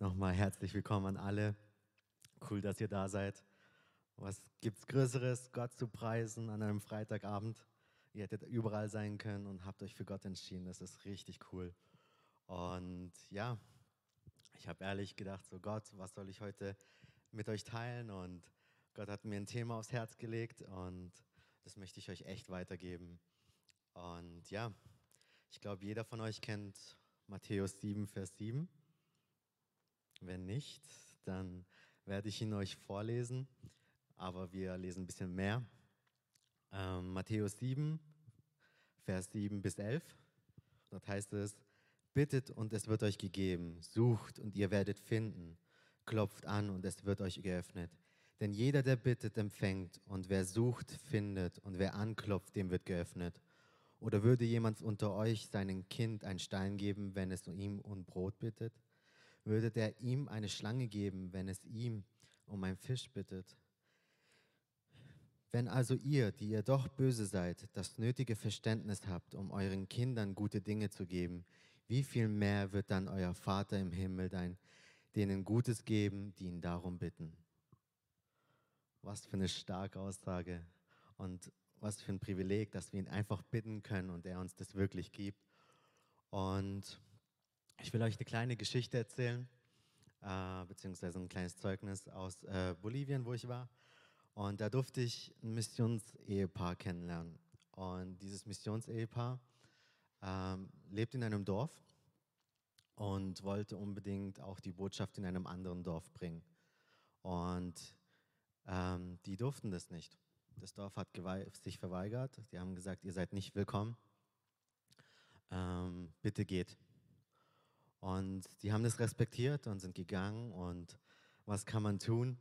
Nochmal herzlich willkommen an alle. Cool, dass ihr da seid. Was gibt's Größeres, Gott zu preisen an einem Freitagabend? Ihr hättet überall sein können und habt euch für Gott entschieden. Das ist richtig cool. Und ja, ich habe ehrlich gedacht, so Gott, was soll ich heute mit euch teilen? Und Gott hat mir ein Thema aufs Herz gelegt und das möchte ich euch echt weitergeben. Und ja, ich glaube, jeder von euch kennt Matthäus 7, Vers 7. Wenn nicht, dann werde ich ihn euch vorlesen, aber wir lesen ein bisschen mehr. Ähm, Matthäus 7, Vers 7 bis 11. Dort heißt es, bittet und es wird euch gegeben, sucht und ihr werdet finden, klopft an und es wird euch geöffnet. Denn jeder, der bittet, empfängt und wer sucht, findet und wer anklopft, dem wird geöffnet. Oder würde jemand unter euch seinem Kind einen Stein geben, wenn es ihm um Brot bittet? Würde der ihm eine Schlange geben, wenn es ihm um einen Fisch bittet? Wenn also ihr, die ihr doch böse seid, das nötige Verständnis habt, um euren Kindern gute Dinge zu geben, wie viel mehr wird dann euer Vater im Himmel dein, denen Gutes geben, die ihn darum bitten? Was für eine starke Aussage und was für ein Privileg, dass wir ihn einfach bitten können und er uns das wirklich gibt. Und ich will euch eine kleine Geschichte erzählen, äh, beziehungsweise ein kleines Zeugnis aus äh, Bolivien, wo ich war. Und da durfte ich ein Missionsehepaar kennenlernen. Und dieses Missionsehepaar ähm, lebt in einem Dorf und wollte unbedingt auch die Botschaft in einem anderen Dorf bringen. Und ähm, die durften das nicht. Das Dorf hat sich verweigert. Die haben gesagt, ihr seid nicht willkommen. Ähm, bitte geht. Und die haben das respektiert und sind gegangen. Und was kann man tun,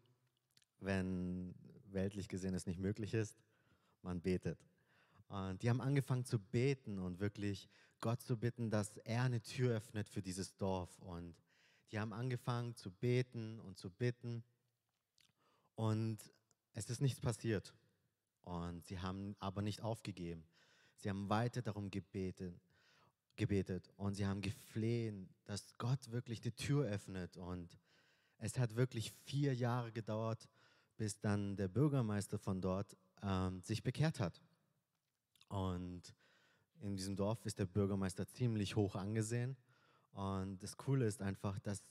wenn weltlich gesehen es nicht möglich ist? Man betet. Und die haben angefangen zu beten und wirklich Gott zu bitten, dass er eine Tür öffnet für dieses Dorf. Und die haben angefangen zu beten und zu bitten. Und es ist nichts passiert. Und sie haben aber nicht aufgegeben. Sie haben weiter darum gebetet gebetet und sie haben geflehen, dass Gott wirklich die Tür öffnet. Und es hat wirklich vier Jahre gedauert, bis dann der Bürgermeister von dort ähm, sich bekehrt hat. Und in diesem Dorf ist der Bürgermeister ziemlich hoch angesehen. Und das Coole ist einfach, dass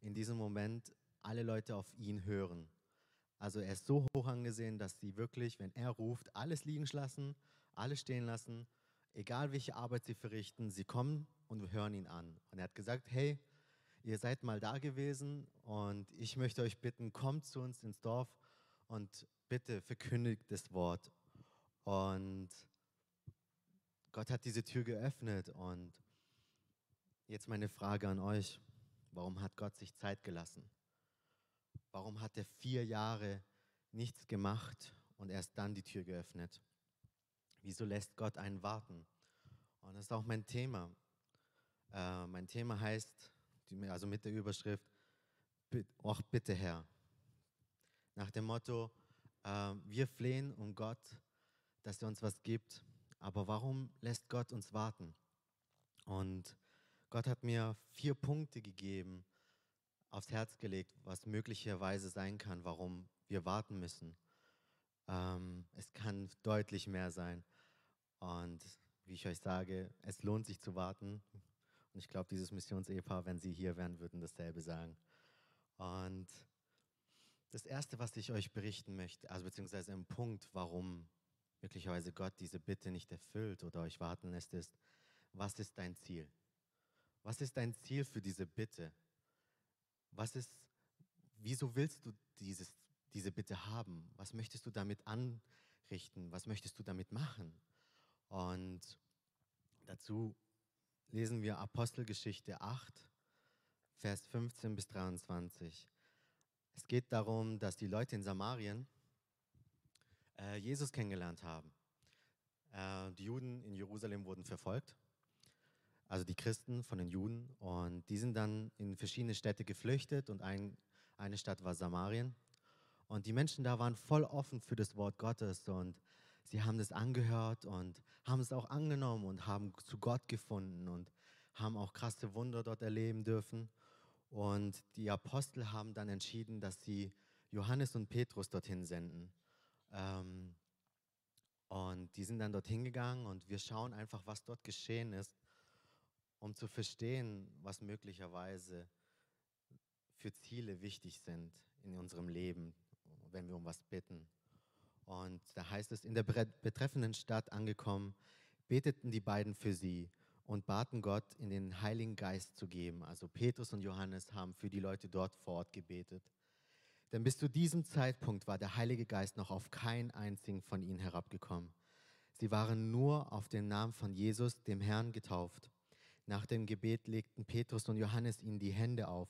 in diesem Moment alle Leute auf ihn hören. Also er ist so hoch angesehen, dass sie wirklich, wenn er ruft, alles liegen lassen, alles stehen lassen egal welche Arbeit sie verrichten, sie kommen und hören ihn an. Und er hat gesagt, hey, ihr seid mal da gewesen und ich möchte euch bitten, kommt zu uns ins Dorf und bitte verkündigt das Wort. Und Gott hat diese Tür geöffnet und jetzt meine Frage an euch, warum hat Gott sich Zeit gelassen? Warum hat er vier Jahre nichts gemacht und erst dann die Tür geöffnet? Wieso lässt Gott einen warten? Und das ist auch mein Thema. Äh, mein Thema heißt, also mit der Überschrift, auch bitte Herr. Nach dem Motto, äh, wir flehen um Gott, dass er uns was gibt, aber warum lässt Gott uns warten? Und Gott hat mir vier Punkte gegeben, aufs Herz gelegt, was möglicherweise sein kann, warum wir warten müssen. Ähm, es kann deutlich mehr sein. Und wie ich euch sage, es lohnt sich zu warten. Und ich glaube, dieses Missionsehepaar, wenn sie hier wären, würden dasselbe sagen. Und das Erste, was ich euch berichten möchte, also beziehungsweise ein Punkt, warum möglicherweise Gott diese Bitte nicht erfüllt oder euch warten lässt, ist, was ist dein Ziel? Was ist dein Ziel für diese Bitte? Was ist, wieso willst du dieses, diese Bitte haben? Was möchtest du damit anrichten? Was möchtest du damit machen? Und dazu lesen wir Apostelgeschichte 8, Vers 15 bis 23. Es geht darum, dass die Leute in Samarien äh, Jesus kennengelernt haben. Äh, die Juden in Jerusalem wurden verfolgt, also die Christen von den Juden, und die sind dann in verschiedene Städte geflüchtet und ein, eine Stadt war Samarien. Und die Menschen da waren voll offen für das Wort Gottes und sie haben das angehört und haben es auch angenommen und haben zu Gott gefunden und haben auch krasse Wunder dort erleben dürfen. Und die Apostel haben dann entschieden, dass sie Johannes und Petrus dorthin senden. Ähm, und die sind dann dorthin gegangen und wir schauen einfach, was dort geschehen ist, um zu verstehen, was möglicherweise für Ziele wichtig sind in unserem Leben, wenn wir um was bitten. Und da heißt es, in der betreffenden Stadt angekommen, beteten die beiden für sie und baten Gott, in den Heiligen Geist zu geben. Also Petrus und Johannes haben für die Leute dort vor Ort gebetet. Denn bis zu diesem Zeitpunkt war der Heilige Geist noch auf keinen einzigen von ihnen herabgekommen. Sie waren nur auf den Namen von Jesus, dem Herrn, getauft. Nach dem Gebet legten Petrus und Johannes ihnen die Hände auf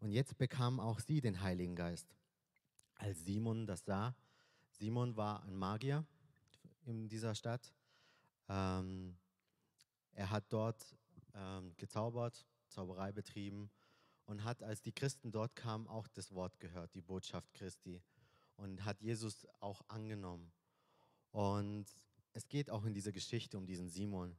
und jetzt bekamen auch sie den Heiligen Geist. Als Simon das sah, Simon war ein Magier in dieser Stadt. Ähm, er hat dort ähm, gezaubert, Zauberei betrieben und hat, als die Christen dort kamen, auch das Wort gehört, die Botschaft Christi und hat Jesus auch angenommen. Und es geht auch in dieser Geschichte um diesen Simon.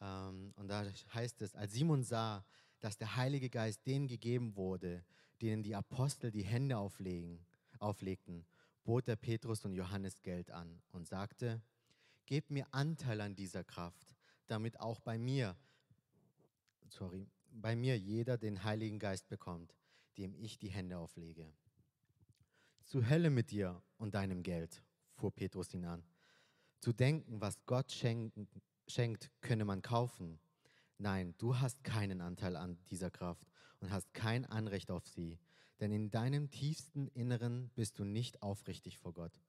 Ähm, und da heißt es, als Simon sah, dass der Heilige Geist denen gegeben wurde, denen die Apostel die Hände auflegen, auflegten, bot er Petrus und Johannes Geld an und sagte, gebt mir Anteil an dieser Kraft, damit auch bei mir, sorry, bei mir jeder den Heiligen Geist bekommt, dem ich die Hände auflege. Zu Hölle mit dir und deinem Geld, fuhr Petrus ihn an. Zu denken, was Gott schenkt, könne man kaufen. Nein, du hast keinen Anteil an dieser Kraft und hast kein Anrecht auf sie, denn in deinem tiefsten Inneren bist du nicht aufrichtig vor Gott.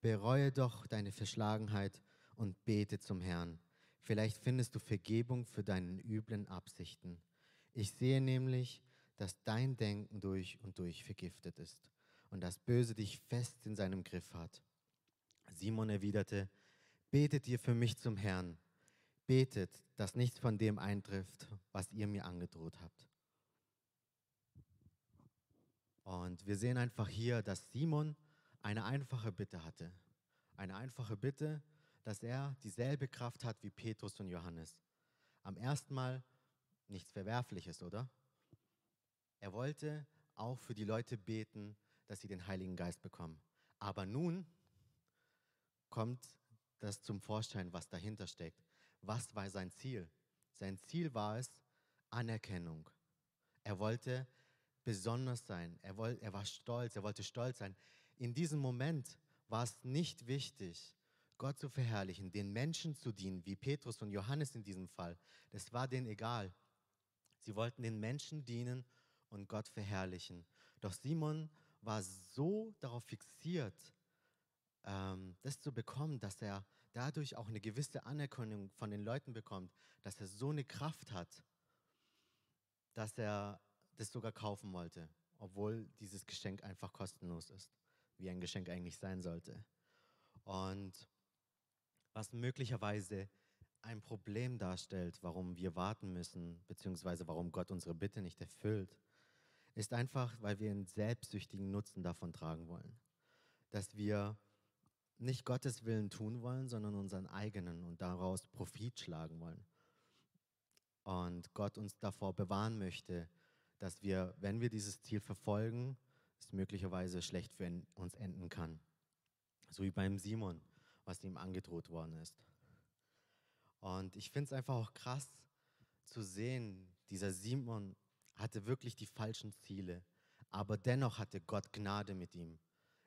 Bereue doch deine Verschlagenheit und bete zum Herrn. Vielleicht findest du Vergebung für deine üblen Absichten. Ich sehe nämlich, dass dein Denken durch und durch vergiftet ist und das Böse dich fest in seinem Griff hat. Simon erwiderte, betet ihr für mich zum Herrn. Betet, dass nichts von dem eintrifft, was ihr mir angedroht habt. Und wir sehen einfach hier, dass Simon eine einfache Bitte hatte. Eine einfache Bitte, dass er dieselbe Kraft hat wie Petrus und Johannes. Am ersten Mal nichts Verwerfliches, oder? Er wollte auch für die Leute beten, dass sie den Heiligen Geist bekommen. Aber nun kommt das zum Vorschein, was dahinter steckt. Was war sein Ziel? Sein Ziel war es Anerkennung. Er wollte besonders sein. Er, wollte, er war stolz. Er wollte stolz sein. In diesem Moment war es nicht wichtig, Gott zu verherrlichen, den Menschen zu dienen, wie Petrus und Johannes in diesem Fall. Das war denen egal. Sie wollten den Menschen dienen und Gott verherrlichen. Doch Simon war so darauf fixiert, ähm, das zu bekommen, dass er dadurch auch eine gewisse Anerkennung von den Leuten bekommt, dass er so eine Kraft hat, dass er das sogar kaufen wollte, obwohl dieses Geschenk einfach kostenlos ist, wie ein Geschenk eigentlich sein sollte. Und was möglicherweise ein Problem darstellt, warum wir warten müssen, beziehungsweise warum Gott unsere Bitte nicht erfüllt, ist einfach, weil wir einen selbstsüchtigen Nutzen davon tragen wollen. Dass wir nicht Gottes Willen tun wollen, sondern unseren eigenen und daraus Profit schlagen wollen. Und Gott uns davor bewahren möchte, dass wir, wenn wir dieses Ziel verfolgen, es möglicherweise schlecht für uns enden kann. So wie beim Simon, was ihm angedroht worden ist. Und ich finde es einfach auch krass zu sehen, dieser Simon hatte wirklich die falschen Ziele, aber dennoch hatte Gott Gnade mit ihm.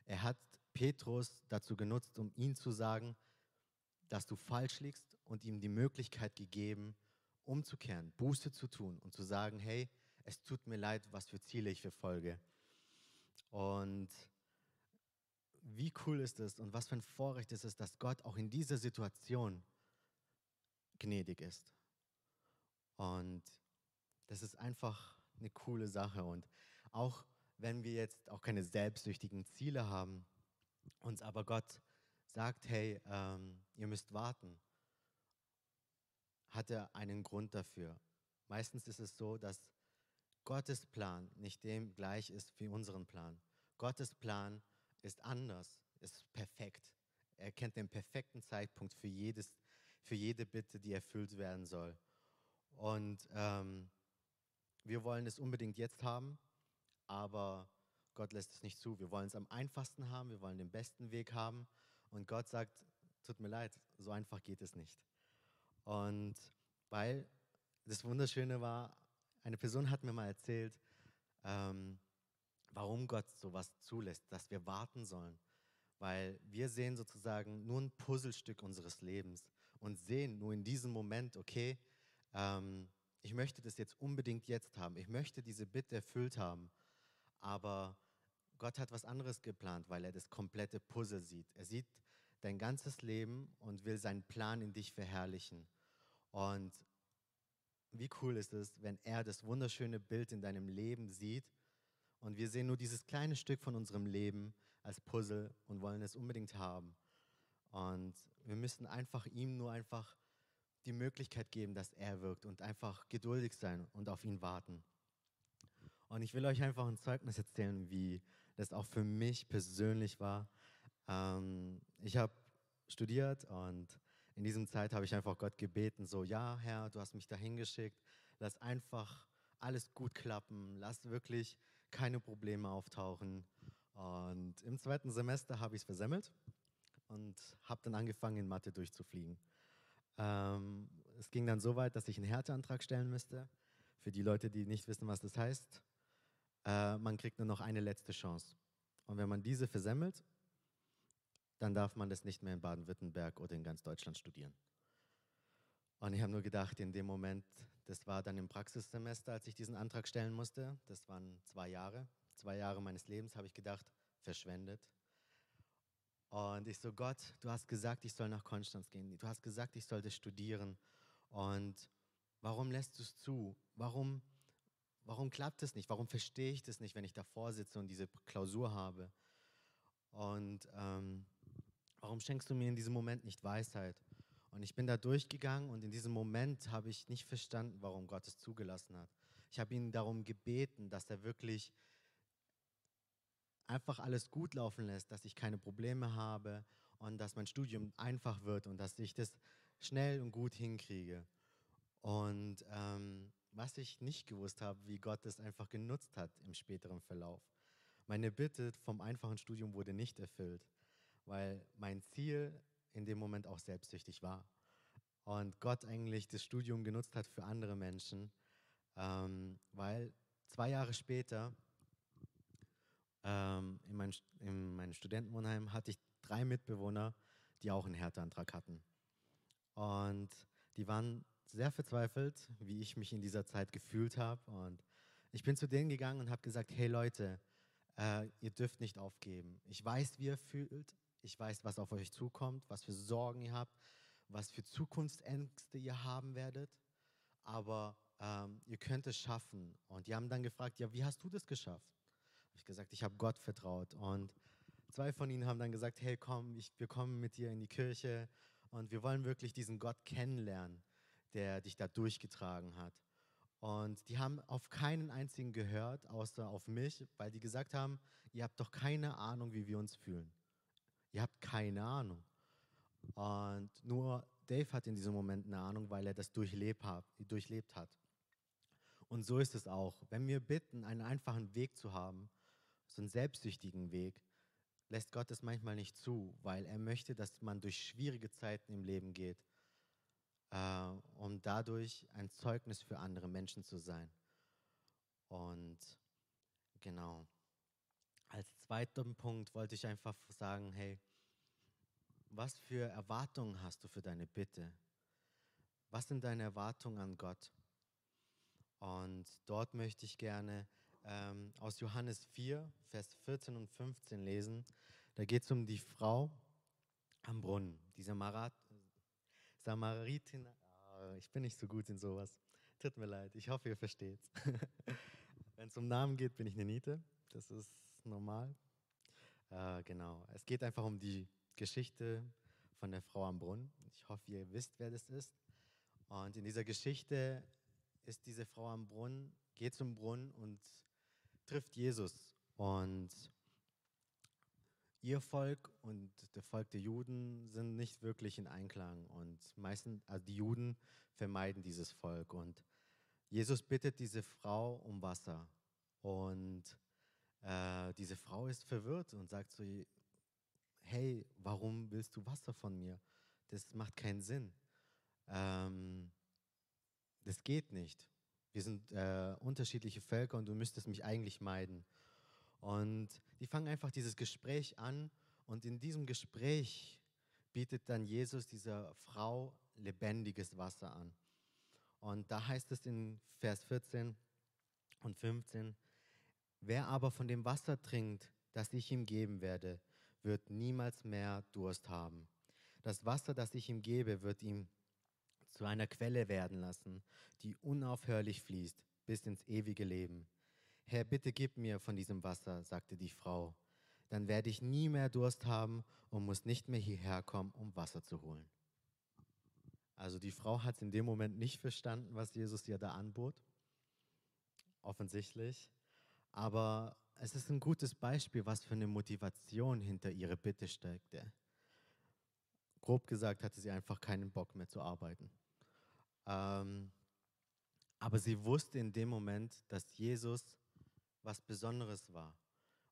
Er hat Petrus dazu genutzt, um ihm zu sagen, dass du falsch liegst und ihm die Möglichkeit gegeben, umzukehren, Buße zu tun und zu sagen, hey, es tut mir leid, was für Ziele ich verfolge. Und wie cool ist es und was für ein Vorrecht ist es, dass Gott auch in dieser Situation gnädig ist. Und das ist einfach eine coole Sache. Und auch wenn wir jetzt auch keine selbstsüchtigen Ziele haben, uns aber Gott sagt, hey, ähm, ihr müsst warten, hat er einen Grund dafür. Meistens ist es so, dass Gottes Plan nicht dem gleich ist wie unseren Plan. Gottes Plan ist anders, ist perfekt. Er kennt den perfekten Zeitpunkt für jedes für jede Bitte, die erfüllt werden soll. Und ähm, wir wollen es unbedingt jetzt haben, aber Gott lässt es nicht zu. Wir wollen es am einfachsten haben, wir wollen den besten Weg haben und Gott sagt, tut mir leid, so einfach geht es nicht. Und weil das Wunderschöne war, eine Person hat mir mal erzählt, ähm, warum Gott sowas zulässt, dass wir warten sollen. Weil wir sehen sozusagen nur ein Puzzlestück unseres Lebens und sehen nur in diesem Moment, okay, ähm, ich möchte das jetzt unbedingt jetzt haben. Ich möchte diese Bitte erfüllt haben. Aber Gott hat was anderes geplant, weil er das komplette Puzzle sieht. Er sieht dein ganzes Leben und will seinen Plan in dich verherrlichen. Und wie cool ist es, wenn er das wunderschöne Bild in deinem Leben sieht und wir sehen nur dieses kleine Stück von unserem Leben als Puzzle und wollen es unbedingt haben. Und wir müssen einfach ihm nur einfach die Möglichkeit geben, dass er wirkt und einfach geduldig sein und auf ihn warten. Und ich will euch einfach ein Zeugnis erzählen, wie das auch für mich persönlich war. Ähm, ich habe studiert und in diesem Zeit habe ich einfach Gott gebeten, so, ja, Herr, du hast mich dahin geschickt, lass einfach alles gut klappen, lass wirklich keine Probleme auftauchen. Und im zweiten Semester habe ich es versemmelt und habe dann angefangen, in Mathe durchzufliegen. Ähm, es ging dann so weit, dass ich einen Härteantrag stellen müsste. Für die Leute, die nicht wissen, was das heißt, äh, man kriegt nur noch eine letzte Chance. Und wenn man diese versemmelt, dann darf man das nicht mehr in Baden-Württemberg oder in ganz Deutschland studieren. Und ich habe nur gedacht, in dem Moment, das war dann im Praxissemester, als ich diesen Antrag stellen musste, das waren zwei Jahre, zwei Jahre meines Lebens, habe ich gedacht, verschwendet. Und ich so, Gott, du hast gesagt, ich soll nach Konstanz gehen. Du hast gesagt, ich sollte studieren. Und warum lässt du es zu? Warum, warum klappt es nicht? Warum verstehe ich das nicht, wenn ich davor sitze und diese Klausur habe? Und ähm, warum schenkst du mir in diesem Moment nicht Weisheit? Und ich bin da durchgegangen und in diesem Moment habe ich nicht verstanden, warum Gott es zugelassen hat. Ich habe ihn darum gebeten, dass er wirklich einfach alles gut laufen lässt, dass ich keine Probleme habe und dass mein Studium einfach wird und dass ich das schnell und gut hinkriege. Und ähm, was ich nicht gewusst habe, wie Gott es einfach genutzt hat im späteren Verlauf. Meine Bitte vom einfachen Studium wurde nicht erfüllt, weil mein Ziel in dem Moment auch selbstsüchtig war. Und Gott eigentlich das Studium genutzt hat für andere Menschen, ähm, weil zwei Jahre später ähm, in, mein, in meinem Studentenwohnheim hatte ich drei Mitbewohner, die auch einen Härteantrag hatten. Und die waren sehr verzweifelt, wie ich mich in dieser Zeit gefühlt habe. Und ich bin zu denen gegangen und habe gesagt, hey Leute, äh, ihr dürft nicht aufgeben. Ich weiß, wie ihr fühlt. Ich weiß, was auf euch zukommt, was für Sorgen ihr habt, was für Zukunftsängste ihr haben werdet. Aber ähm, ihr könnt es schaffen. Und die haben dann gefragt, ja, wie hast du das geschafft? Habe ich gesagt, ich habe Gott vertraut. Und zwei von ihnen haben dann gesagt, hey, komm, ich, wir kommen mit dir in die Kirche und wir wollen wirklich diesen Gott kennenlernen, der dich da durchgetragen hat. Und die haben auf keinen einzigen gehört, außer auf mich, weil die gesagt haben, ihr habt doch keine Ahnung, wie wir uns fühlen. Ihr habt keine Ahnung. Und nur Dave hat in diesem Moment eine Ahnung, weil er das durchlebt hat. Und so ist es auch. Wenn wir bitten, einen einfachen Weg zu haben, so einen selbstsüchtigen Weg, lässt Gott es manchmal nicht zu, weil er möchte, dass man durch schwierige Zeiten im Leben geht, äh, um dadurch ein Zeugnis für andere Menschen zu sein. Und genau. Als zweiten Punkt wollte ich einfach sagen, hey, was für Erwartungen hast du für deine Bitte? Was sind deine Erwartungen an Gott? Und dort möchte ich gerne ähm, aus Johannes 4, Vers 14 und 15 lesen. Da geht es um die Frau am Brunnen, die Samarat Samaritin. Oh, ich bin nicht so gut in sowas. Tut mir leid, ich hoffe, ihr versteht. Wenn es um Namen geht, bin ich eine Niete. Das ist normal. Äh, genau. Es geht einfach um die Geschichte von der Frau am Brunnen. Ich hoffe, ihr wisst, wer das ist. Und in dieser Geschichte ist diese Frau am Brunnen, geht zum Brunnen und trifft Jesus. Und ihr Volk und das Volk der Juden sind nicht wirklich in Einklang. Und meistens, also die Juden vermeiden dieses Volk. Und Jesus bittet diese Frau um Wasser und äh, diese Frau ist verwirrt und sagt so, hey, warum willst du Wasser von mir? Das macht keinen Sinn. Ähm, das geht nicht. Wir sind äh, unterschiedliche Völker und du müsstest mich eigentlich meiden. Und die fangen einfach dieses Gespräch an und in diesem Gespräch bietet dann Jesus dieser Frau lebendiges Wasser an. Und da heißt es in Vers 14 und 15, wer aber von dem Wasser trinkt, das ich ihm geben werde, wird niemals mehr Durst haben. Das Wasser, das ich ihm gebe, wird ihm zu einer Quelle werden lassen, die unaufhörlich fließt bis ins ewige Leben. Herr, bitte gib mir von diesem Wasser, sagte die Frau. Dann werde ich nie mehr Durst haben und muss nicht mehr hierher kommen, um Wasser zu holen. Also die Frau hat in dem Moment nicht verstanden, was Jesus ihr da anbot. Offensichtlich. Aber es ist ein gutes Beispiel, was für eine Motivation hinter ihrer Bitte steckte. Grob gesagt hatte sie einfach keinen Bock mehr zu arbeiten. Ähm, aber sie wusste in dem Moment, dass Jesus was Besonderes war.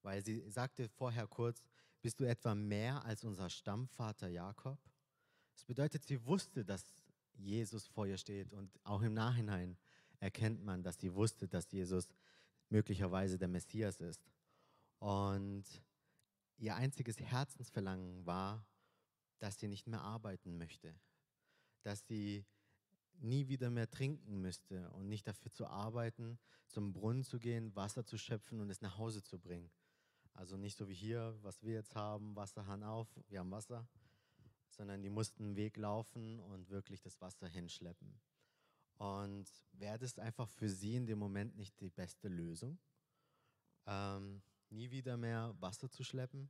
Weil sie sagte vorher kurz, bist du etwa mehr als unser Stammvater Jakob? Das bedeutet, sie wusste, dass Jesus vor ihr steht und auch im Nachhinein erkennt man, dass sie wusste, dass Jesus möglicherweise der Messias ist. Und ihr einziges Herzensverlangen war, dass sie nicht mehr arbeiten möchte, dass sie nie wieder mehr trinken müsste und nicht dafür zu arbeiten, zum Brunnen zu gehen, Wasser zu schöpfen und es nach Hause zu bringen. Also nicht so wie hier, was wir jetzt haben, Wasserhahn auf, wir haben Wasser, sondern die mussten einen Weg laufen und wirklich das Wasser hinschleppen. Und wäre das einfach für sie in dem Moment nicht die beste Lösung, ähm, nie wieder mehr Wasser zu schleppen?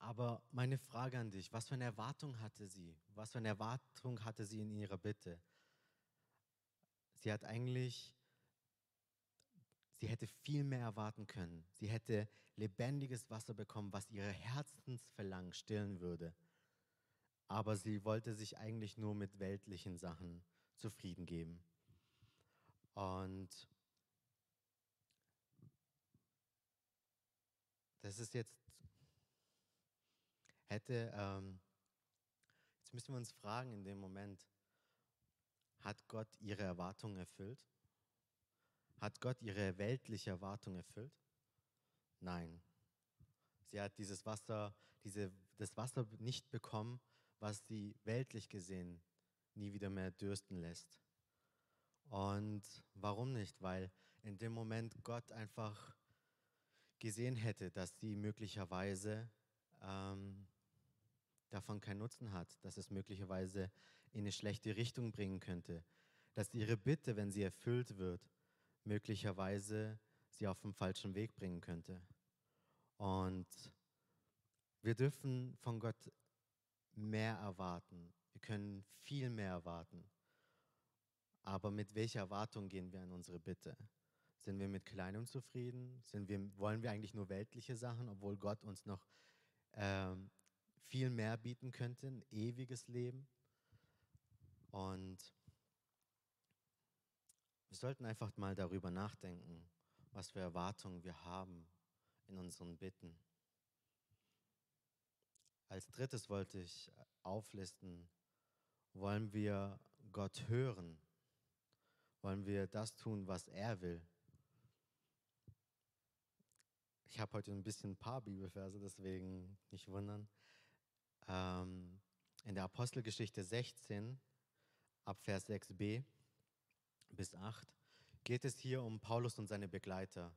Aber meine Frage an dich, was für eine Erwartung hatte sie? Was für eine Erwartung hatte sie in ihrer Bitte? Sie hat eigentlich, sie hätte viel mehr erwarten können. Sie hätte lebendiges Wasser bekommen, was ihre Herzensverlangen stillen würde. Aber sie wollte sich eigentlich nur mit weltlichen Sachen zufrieden geben. Und das ist jetzt hätte, ähm, jetzt müssen wir uns fragen in dem Moment, hat Gott ihre Erwartungen erfüllt? Hat Gott ihre weltliche Erwartung erfüllt? Nein. Sie hat dieses Wasser, diese, das Wasser nicht bekommen, was sie weltlich gesehen nie wieder mehr dürsten lässt. Und warum nicht? Weil in dem Moment Gott einfach gesehen hätte, dass sie möglicherweise ähm, davon keinen Nutzen hat, dass es möglicherweise in eine schlechte Richtung bringen könnte, dass ihre Bitte, wenn sie erfüllt wird, möglicherweise sie auf den falschen Weg bringen könnte. Und wir dürfen von Gott mehr erwarten. Wir können viel mehr erwarten. Aber mit welcher Erwartung gehen wir an unsere Bitte? Sind wir mit Kleinem zufrieden? Sind wir, wollen wir eigentlich nur weltliche Sachen, obwohl Gott uns noch ähm, viel mehr bieten könnte, ein ewiges Leben. Und wir sollten einfach mal darüber nachdenken, was für Erwartungen wir haben in unseren Bitten. Als drittes wollte ich auflisten, wollen wir Gott hören? Wollen wir das tun, was er will? Ich habe heute ein bisschen ein paar Bibelverse, deswegen nicht wundern. Ähm, in der Apostelgeschichte 16, ab Vers 6b bis 8, geht es hier um Paulus und seine Begleiter,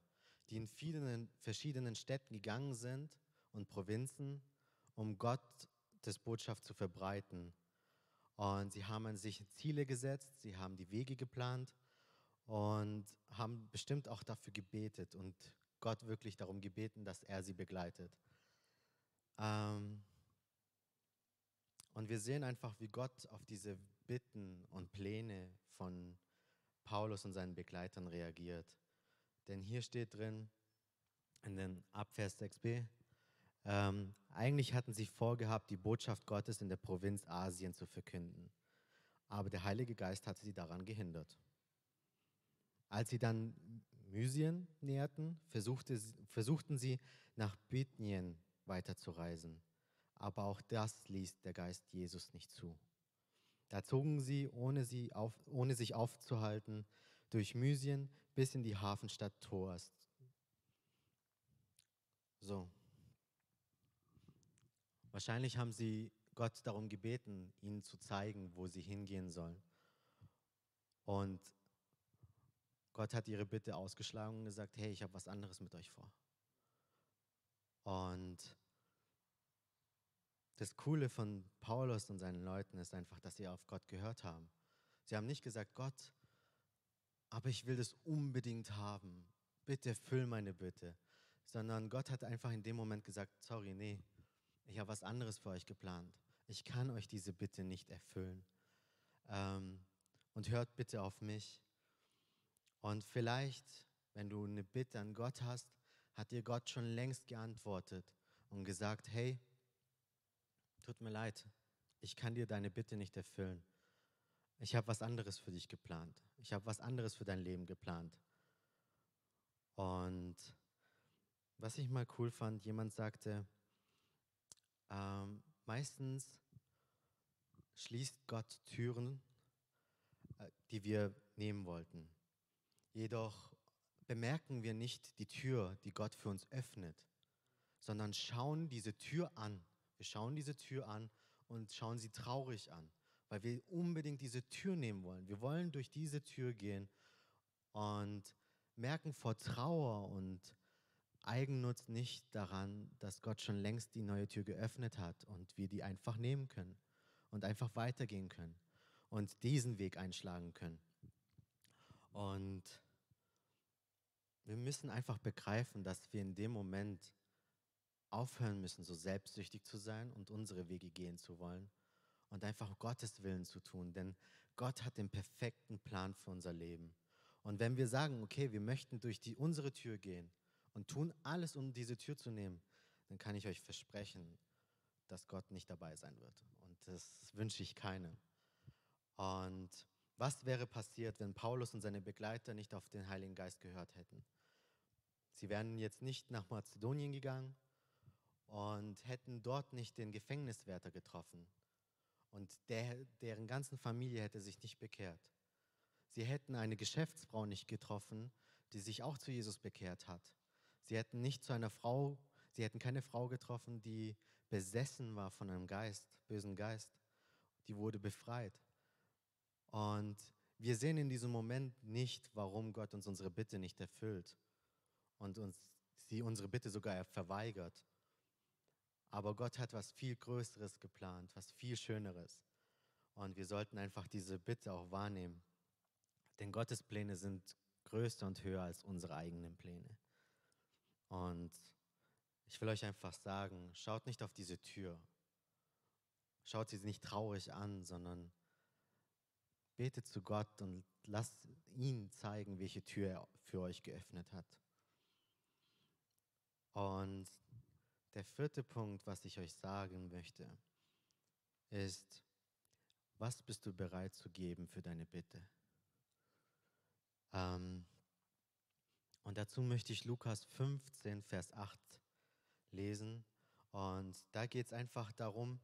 die in vielen verschiedenen Städten gegangen sind und Provinzen, um Gottes Botschaft zu verbreiten. Und sie haben sich Ziele gesetzt, sie haben die Wege geplant und haben bestimmt auch dafür gebetet und Gott wirklich darum gebeten, dass er sie begleitet. Ähm, und wir sehen einfach, wie Gott auf diese Bitten und Pläne von Paulus und seinen Begleitern reagiert. Denn hier steht drin, in den Abvers 6b, ähm, eigentlich hatten sie vorgehabt, die Botschaft Gottes in der Provinz Asien zu verkünden. aber der Heilige Geist hatte sie daran gehindert. Als sie dann Mysien näherten, versuchte, versuchten sie nach Bithynien weiterzureisen. Aber auch das ließ der Geist Jesus nicht zu. Da zogen sie, ohne, sie auf, ohne sich aufzuhalten, durch Mysien bis in die Hafenstadt Troas. So. Wahrscheinlich haben sie Gott darum gebeten, ihnen zu zeigen, wo sie hingehen sollen. Und Gott hat ihre Bitte ausgeschlagen und gesagt, hey, ich habe was anderes mit euch vor. Und das Coole von Paulus und seinen Leuten ist einfach, dass sie auf Gott gehört haben. Sie haben nicht gesagt, Gott, aber ich will das unbedingt haben. Bitte erfüll meine Bitte. Sondern Gott hat einfach in dem Moment gesagt, sorry, nee, ich habe was anderes für euch geplant. Ich kann euch diese Bitte nicht erfüllen. Ähm, und hört bitte auf mich. Und vielleicht, wenn du eine Bitte an Gott hast, hat dir Gott schon längst geantwortet und gesagt, hey, tut mir leid, ich kann dir deine Bitte nicht erfüllen. Ich habe was anderes für dich geplant. Ich habe was anderes für dein Leben geplant. Und was ich mal cool fand, jemand sagte, ähm, meistens schließt Gott Türen, äh, die wir nehmen wollten. Jedoch bemerken wir nicht die Tür, die Gott für uns öffnet, sondern schauen diese Tür an. Wir schauen diese Tür an und schauen sie traurig an, weil wir unbedingt diese Tür nehmen wollen. Wir wollen durch diese Tür gehen und merken vor Trauer und Eigennutz nicht daran, dass Gott schon längst die neue Tür geöffnet hat und wir die einfach nehmen können und einfach weitergehen können und diesen Weg einschlagen können. Und wir müssen einfach begreifen, dass wir in dem Moment aufhören müssen, so selbstsüchtig zu sein und unsere Wege gehen zu wollen und einfach Gottes Willen zu tun. Denn Gott hat den perfekten Plan für unser Leben. Und wenn wir sagen, okay, wir möchten durch die, unsere Tür gehen und tun alles, um diese Tür zu nehmen, dann kann ich euch versprechen, dass Gott nicht dabei sein wird. Und das wünsche ich keinem. Und was wäre passiert, wenn Paulus und seine Begleiter nicht auf den Heiligen Geist gehört hätten? Sie wären jetzt nicht nach Mazedonien gegangen und hätten dort nicht den Gefängniswärter getroffen. Und der, deren ganzen Familie hätte sich nicht bekehrt. Sie hätten eine Geschäftsfrau nicht getroffen, die sich auch zu Jesus bekehrt hat. Sie hätten nicht zu einer Frau, sie hätten keine Frau getroffen, die besessen war von einem Geist, bösen Geist. Die wurde befreit. Und wir sehen in diesem Moment nicht, warum Gott uns unsere Bitte nicht erfüllt und uns sie unsere Bitte sogar verweigert. Aber Gott hat was viel Größeres geplant, was viel Schöneres. Und wir sollten einfach diese Bitte auch wahrnehmen. Denn Gottes Pläne sind größer und höher als unsere eigenen Pläne. Und ich will euch einfach sagen, schaut nicht auf diese Tür. Schaut sie nicht traurig an, sondern Betet zu Gott und lasst ihn zeigen, welche Tür er für euch geöffnet hat. Und der vierte Punkt, was ich euch sagen möchte, ist, was bist du bereit zu geben für deine Bitte? Ähm, und dazu möchte ich Lukas 15, Vers 8 lesen. Und da geht es einfach darum,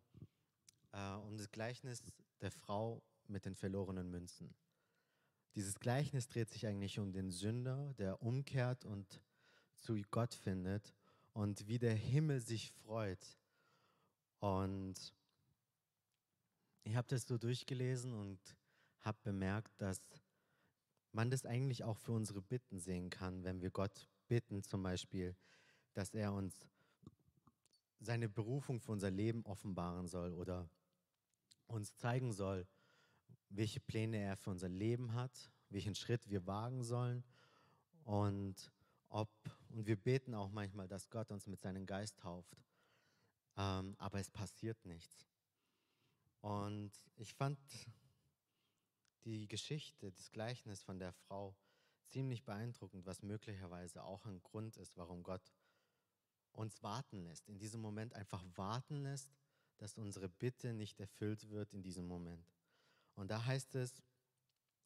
äh, um das Gleichnis der Frau mit den verlorenen Münzen. Dieses Gleichnis dreht sich eigentlich um den Sünder, der umkehrt und zu Gott findet und wie der Himmel sich freut. Und ich habe das so durchgelesen und habe bemerkt, dass man das eigentlich auch für unsere Bitten sehen kann, wenn wir Gott bitten, zum Beispiel, dass er uns seine Berufung für unser Leben offenbaren soll oder uns zeigen soll, welche Pläne er für unser Leben hat, welchen Schritt wir wagen sollen und ob, und wir beten auch manchmal, dass Gott uns mit seinem Geist tauft, ähm, aber es passiert nichts. Und ich fand die Geschichte, das Gleichnis von der Frau ziemlich beeindruckend, was möglicherweise auch ein Grund ist, warum Gott uns warten lässt, in diesem Moment einfach warten lässt, dass unsere Bitte nicht erfüllt wird in diesem Moment. Und da heißt es,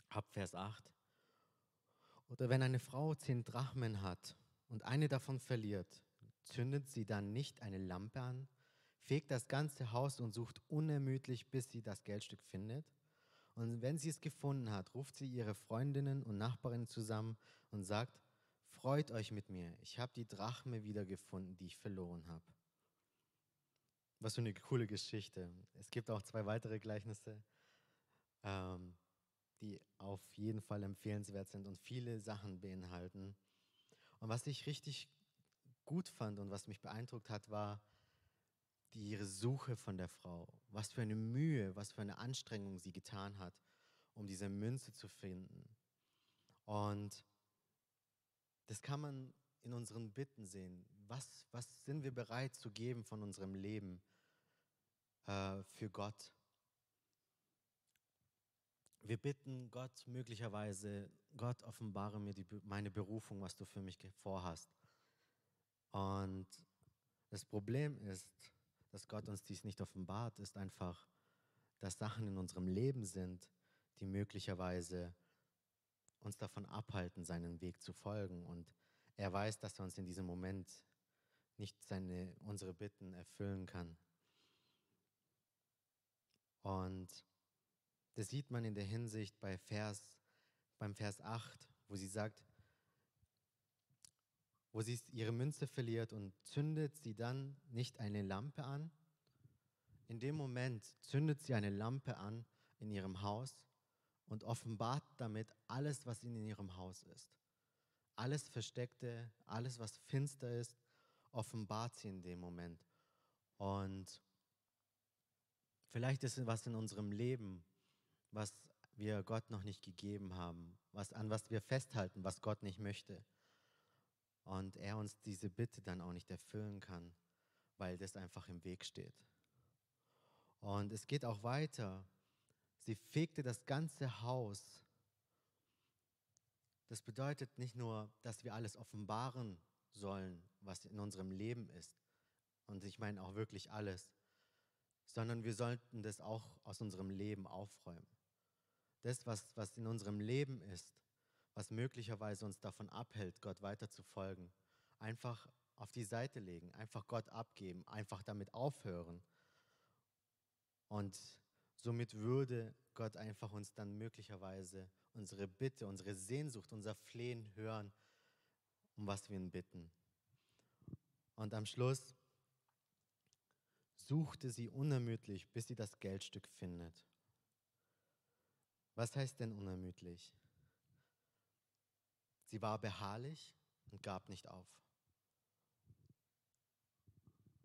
ab Vers 8, oder wenn eine Frau zehn Drachmen hat und eine davon verliert, zündet sie dann nicht eine Lampe an, fegt das ganze Haus und sucht unermüdlich, bis sie das Geldstück findet? Und wenn sie es gefunden hat, ruft sie ihre Freundinnen und Nachbarinnen zusammen und sagt, freut euch mit mir, ich habe die Drachme wiedergefunden, die ich verloren habe. Was für eine coole Geschichte. Es gibt auch zwei weitere Gleichnisse, ähm, die auf jeden Fall empfehlenswert sind und viele Sachen beinhalten. Und was ich richtig gut fand und was mich beeindruckt hat, war die ihre Suche von der Frau. Was für eine Mühe, was für eine Anstrengung sie getan hat, um diese Münze zu finden. Und das kann man in unseren Bitten sehen. Was, was sind wir bereit zu geben von unserem Leben äh, für Gott? Wir bitten Gott möglicherweise, Gott offenbare mir die, meine Berufung, was du für mich vorhast. Und das Problem ist, dass Gott uns dies nicht offenbart, ist einfach, dass Sachen in unserem Leben sind, die möglicherweise uns davon abhalten, seinen Weg zu folgen. Und er weiß, dass er uns in diesem Moment nicht seine, unsere Bitten erfüllen kann. Und das sieht man in der Hinsicht bei Vers, beim Vers 8, wo sie sagt, wo sie ihre Münze verliert und zündet sie dann nicht eine Lampe an. In dem Moment zündet sie eine Lampe an in ihrem Haus und offenbart damit alles, was in ihrem Haus ist. Alles Versteckte, alles, was finster ist, offenbart sie in dem Moment. Und vielleicht ist was in unserem Leben, was wir Gott noch nicht gegeben haben, was, an was wir festhalten, was Gott nicht möchte und er uns diese Bitte dann auch nicht erfüllen kann, weil das einfach im Weg steht. Und es geht auch weiter. Sie fegte das ganze Haus. Das bedeutet nicht nur, dass wir alles offenbaren sollen, was in unserem Leben ist. Und ich meine auch wirklich alles. Sondern wir sollten das auch aus unserem Leben aufräumen. Das, was, was in unserem Leben ist, was möglicherweise uns davon abhält, Gott weiter zu folgen, einfach auf die Seite legen, einfach Gott abgeben, einfach damit aufhören. Und somit würde Gott einfach uns dann möglicherweise unsere Bitte, unsere Sehnsucht, unser Flehen hören, um was wir ihn bitten. Und am Schluss suchte sie unermüdlich, bis sie das Geldstück findet. Was heißt denn unermüdlich? Sie war beharrlich und gab nicht auf.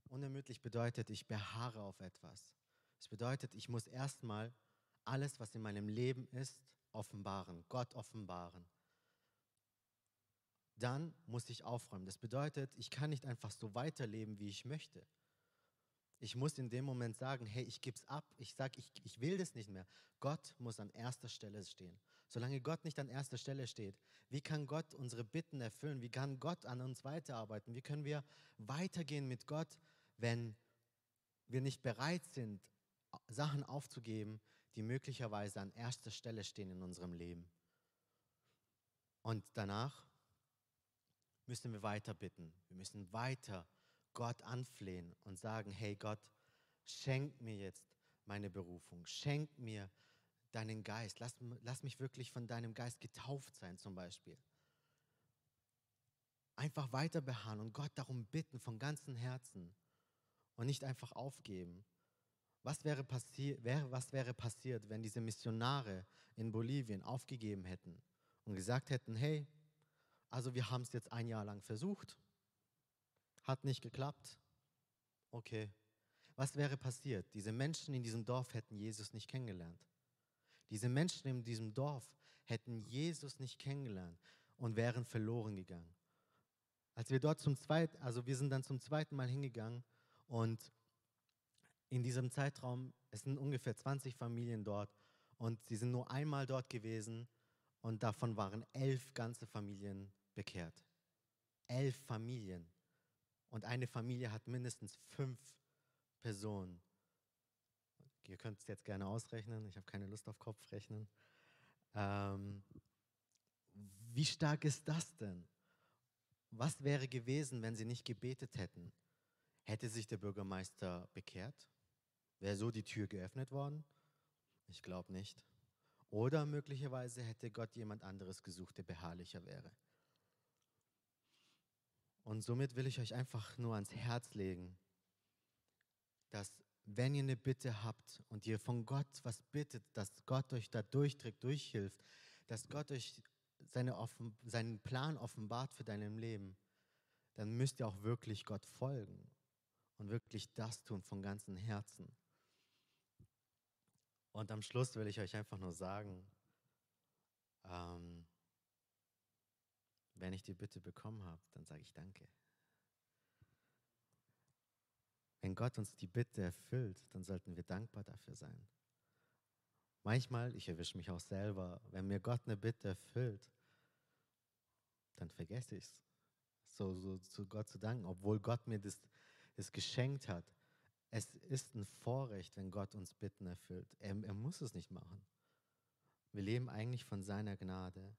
Unermüdlich bedeutet, ich beharre auf etwas. Es bedeutet, ich muss erstmal alles, was in meinem Leben ist, offenbaren, Gott offenbaren. Dann muss ich aufräumen. Das bedeutet, ich kann nicht einfach so weiterleben, wie ich möchte. Ich muss in dem Moment sagen, hey, ich gebe es ab. Ich sage, ich, ich will das nicht mehr. Gott muss an erster Stelle stehen. Solange Gott nicht an erster Stelle steht, wie kann Gott unsere Bitten erfüllen? Wie kann Gott an uns weiterarbeiten? Wie können wir weitergehen mit Gott, wenn wir nicht bereit sind, Sachen aufzugeben, die möglicherweise an erster Stelle stehen in unserem Leben? Und danach müssen wir weiter bitten. Wir müssen weiter Gott anflehen und sagen, hey Gott, schenk mir jetzt meine Berufung, schenk mir deinen Geist. Lass, lass mich wirklich von deinem Geist getauft sein zum Beispiel. Einfach weiter beharren und Gott darum bitten von ganzem Herzen und nicht einfach aufgeben. Was wäre, passi wär, was wäre passiert, wenn diese Missionare in Bolivien aufgegeben hätten und gesagt hätten, hey, also wir haben es jetzt ein Jahr lang versucht, hat nicht geklappt, okay. Was wäre passiert? Diese Menschen in diesem Dorf hätten Jesus nicht kennengelernt. Diese Menschen in diesem Dorf hätten Jesus nicht kennengelernt und wären verloren gegangen. Als wir dort zum zweiten, also wir sind dann zum zweiten Mal hingegangen und in diesem Zeitraum, es sind ungefähr 20 Familien dort und sie sind nur einmal dort gewesen und davon waren elf ganze Familien bekehrt. Elf Familien. Und eine Familie hat mindestens fünf Personen Ihr könnt es jetzt gerne ausrechnen. Ich habe keine Lust auf Kopfrechnen. Ähm, wie stark ist das denn? Was wäre gewesen, wenn sie nicht gebetet hätten? Hätte sich der Bürgermeister bekehrt? Wäre so die Tür geöffnet worden? Ich glaube nicht. Oder möglicherweise hätte Gott jemand anderes gesucht, der beharrlicher wäre. Und somit will ich euch einfach nur ans Herz legen, dass wenn ihr eine Bitte habt und ihr von Gott was bittet, dass Gott euch da durchträgt, durchhilft, dass Gott euch seine offen, seinen Plan offenbart für dein Leben, dann müsst ihr auch wirklich Gott folgen und wirklich das tun von ganzem Herzen. Und am Schluss will ich euch einfach nur sagen, ähm, wenn ich die Bitte bekommen habe, dann sage ich Danke. Wenn Gott uns die Bitte erfüllt, dann sollten wir dankbar dafür sein. Manchmal, ich erwische mich auch selber, wenn mir Gott eine Bitte erfüllt, dann vergesse ich es, so, so zu Gott zu danken, obwohl Gott mir das, das geschenkt hat. Es ist ein Vorrecht, wenn Gott uns Bitten erfüllt. Er, er muss es nicht machen. Wir leben eigentlich von seiner Gnade.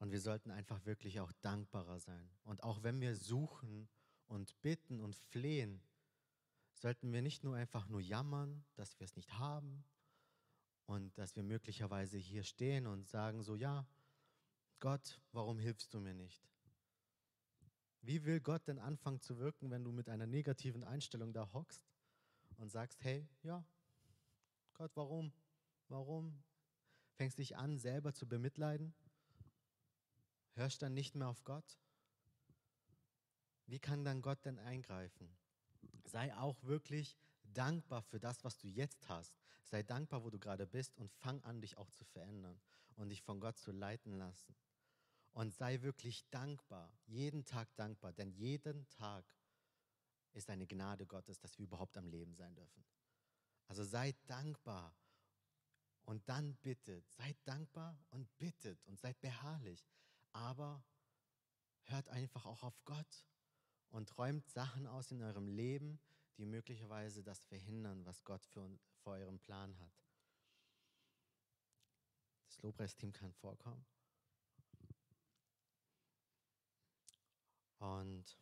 Und wir sollten einfach wirklich auch dankbarer sein. Und auch wenn wir suchen und bitten und flehen, sollten wir nicht nur einfach nur jammern, dass wir es nicht haben und dass wir möglicherweise hier stehen und sagen so, ja, Gott, warum hilfst du mir nicht? Wie will Gott denn anfangen zu wirken, wenn du mit einer negativen Einstellung da hockst und sagst, hey, ja, Gott, warum? Warum? Fängst dich an, selber zu bemitleiden? Hörst dann nicht mehr auf Gott? Wie kann dann Gott denn eingreifen? Sei auch wirklich dankbar für das, was du jetzt hast. Sei dankbar, wo du gerade bist und fang an, dich auch zu verändern und dich von Gott zu leiten lassen. Und sei wirklich dankbar, jeden Tag dankbar, denn jeden Tag ist eine Gnade Gottes, dass wir überhaupt am Leben sein dürfen. Also seid dankbar und dann bittet. Seid dankbar und bittet und seid beharrlich. Aber hört einfach auch auf Gott und räumt Sachen aus in eurem Leben, die möglicherweise das verhindern, was Gott für, für euren Plan hat. Das Lobpreisteam kann vorkommen. Und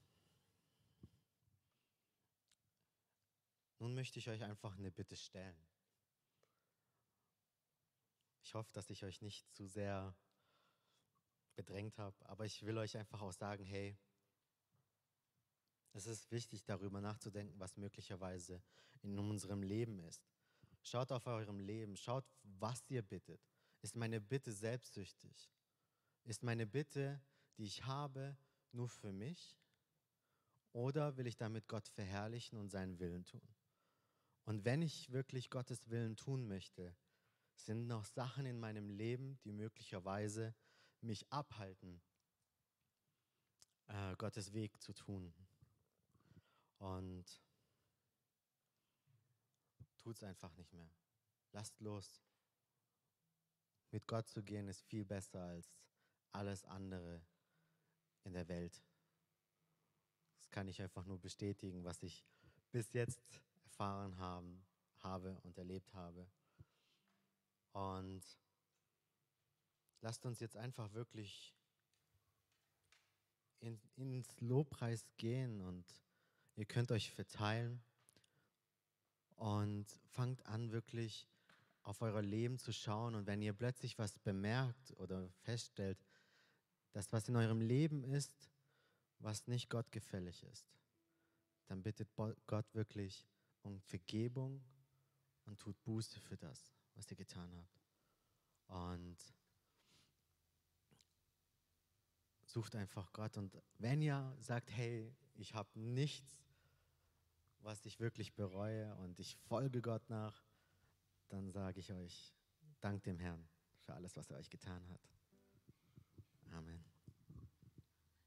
nun möchte ich euch einfach eine Bitte stellen. Ich hoffe, dass ich euch nicht zu sehr bedrängt habe, aber ich will euch einfach auch sagen, hey, es ist wichtig, darüber nachzudenken, was möglicherweise in unserem Leben ist. Schaut auf eurem Leben, schaut, was ihr bittet. Ist meine Bitte selbstsüchtig? Ist meine Bitte, die ich habe, nur für mich? Oder will ich damit Gott verherrlichen und seinen Willen tun? Und wenn ich wirklich Gottes Willen tun möchte, sind noch Sachen in meinem Leben, die möglicherweise mich abhalten, äh, Gottes Weg zu tun. Und tut es einfach nicht mehr. Lasst los. Mit Gott zu gehen ist viel besser als alles andere in der Welt. Das kann ich einfach nur bestätigen, was ich bis jetzt erfahren haben, habe und erlebt habe. Und lasst uns jetzt einfach wirklich in, ins Lobpreis gehen und ihr könnt euch verteilen und fangt an wirklich auf euer Leben zu schauen und wenn ihr plötzlich was bemerkt oder feststellt, dass was in eurem Leben ist, was nicht Gott gefällig ist, dann bittet Gott wirklich um Vergebung und tut Buße für das, was ihr getan habt. Und sucht einfach Gott. Und wenn ihr sagt, hey, ich habe nichts, was ich wirklich bereue und ich folge Gott nach, dann sage ich euch, dank dem Herrn für alles, was er euch getan hat. Amen.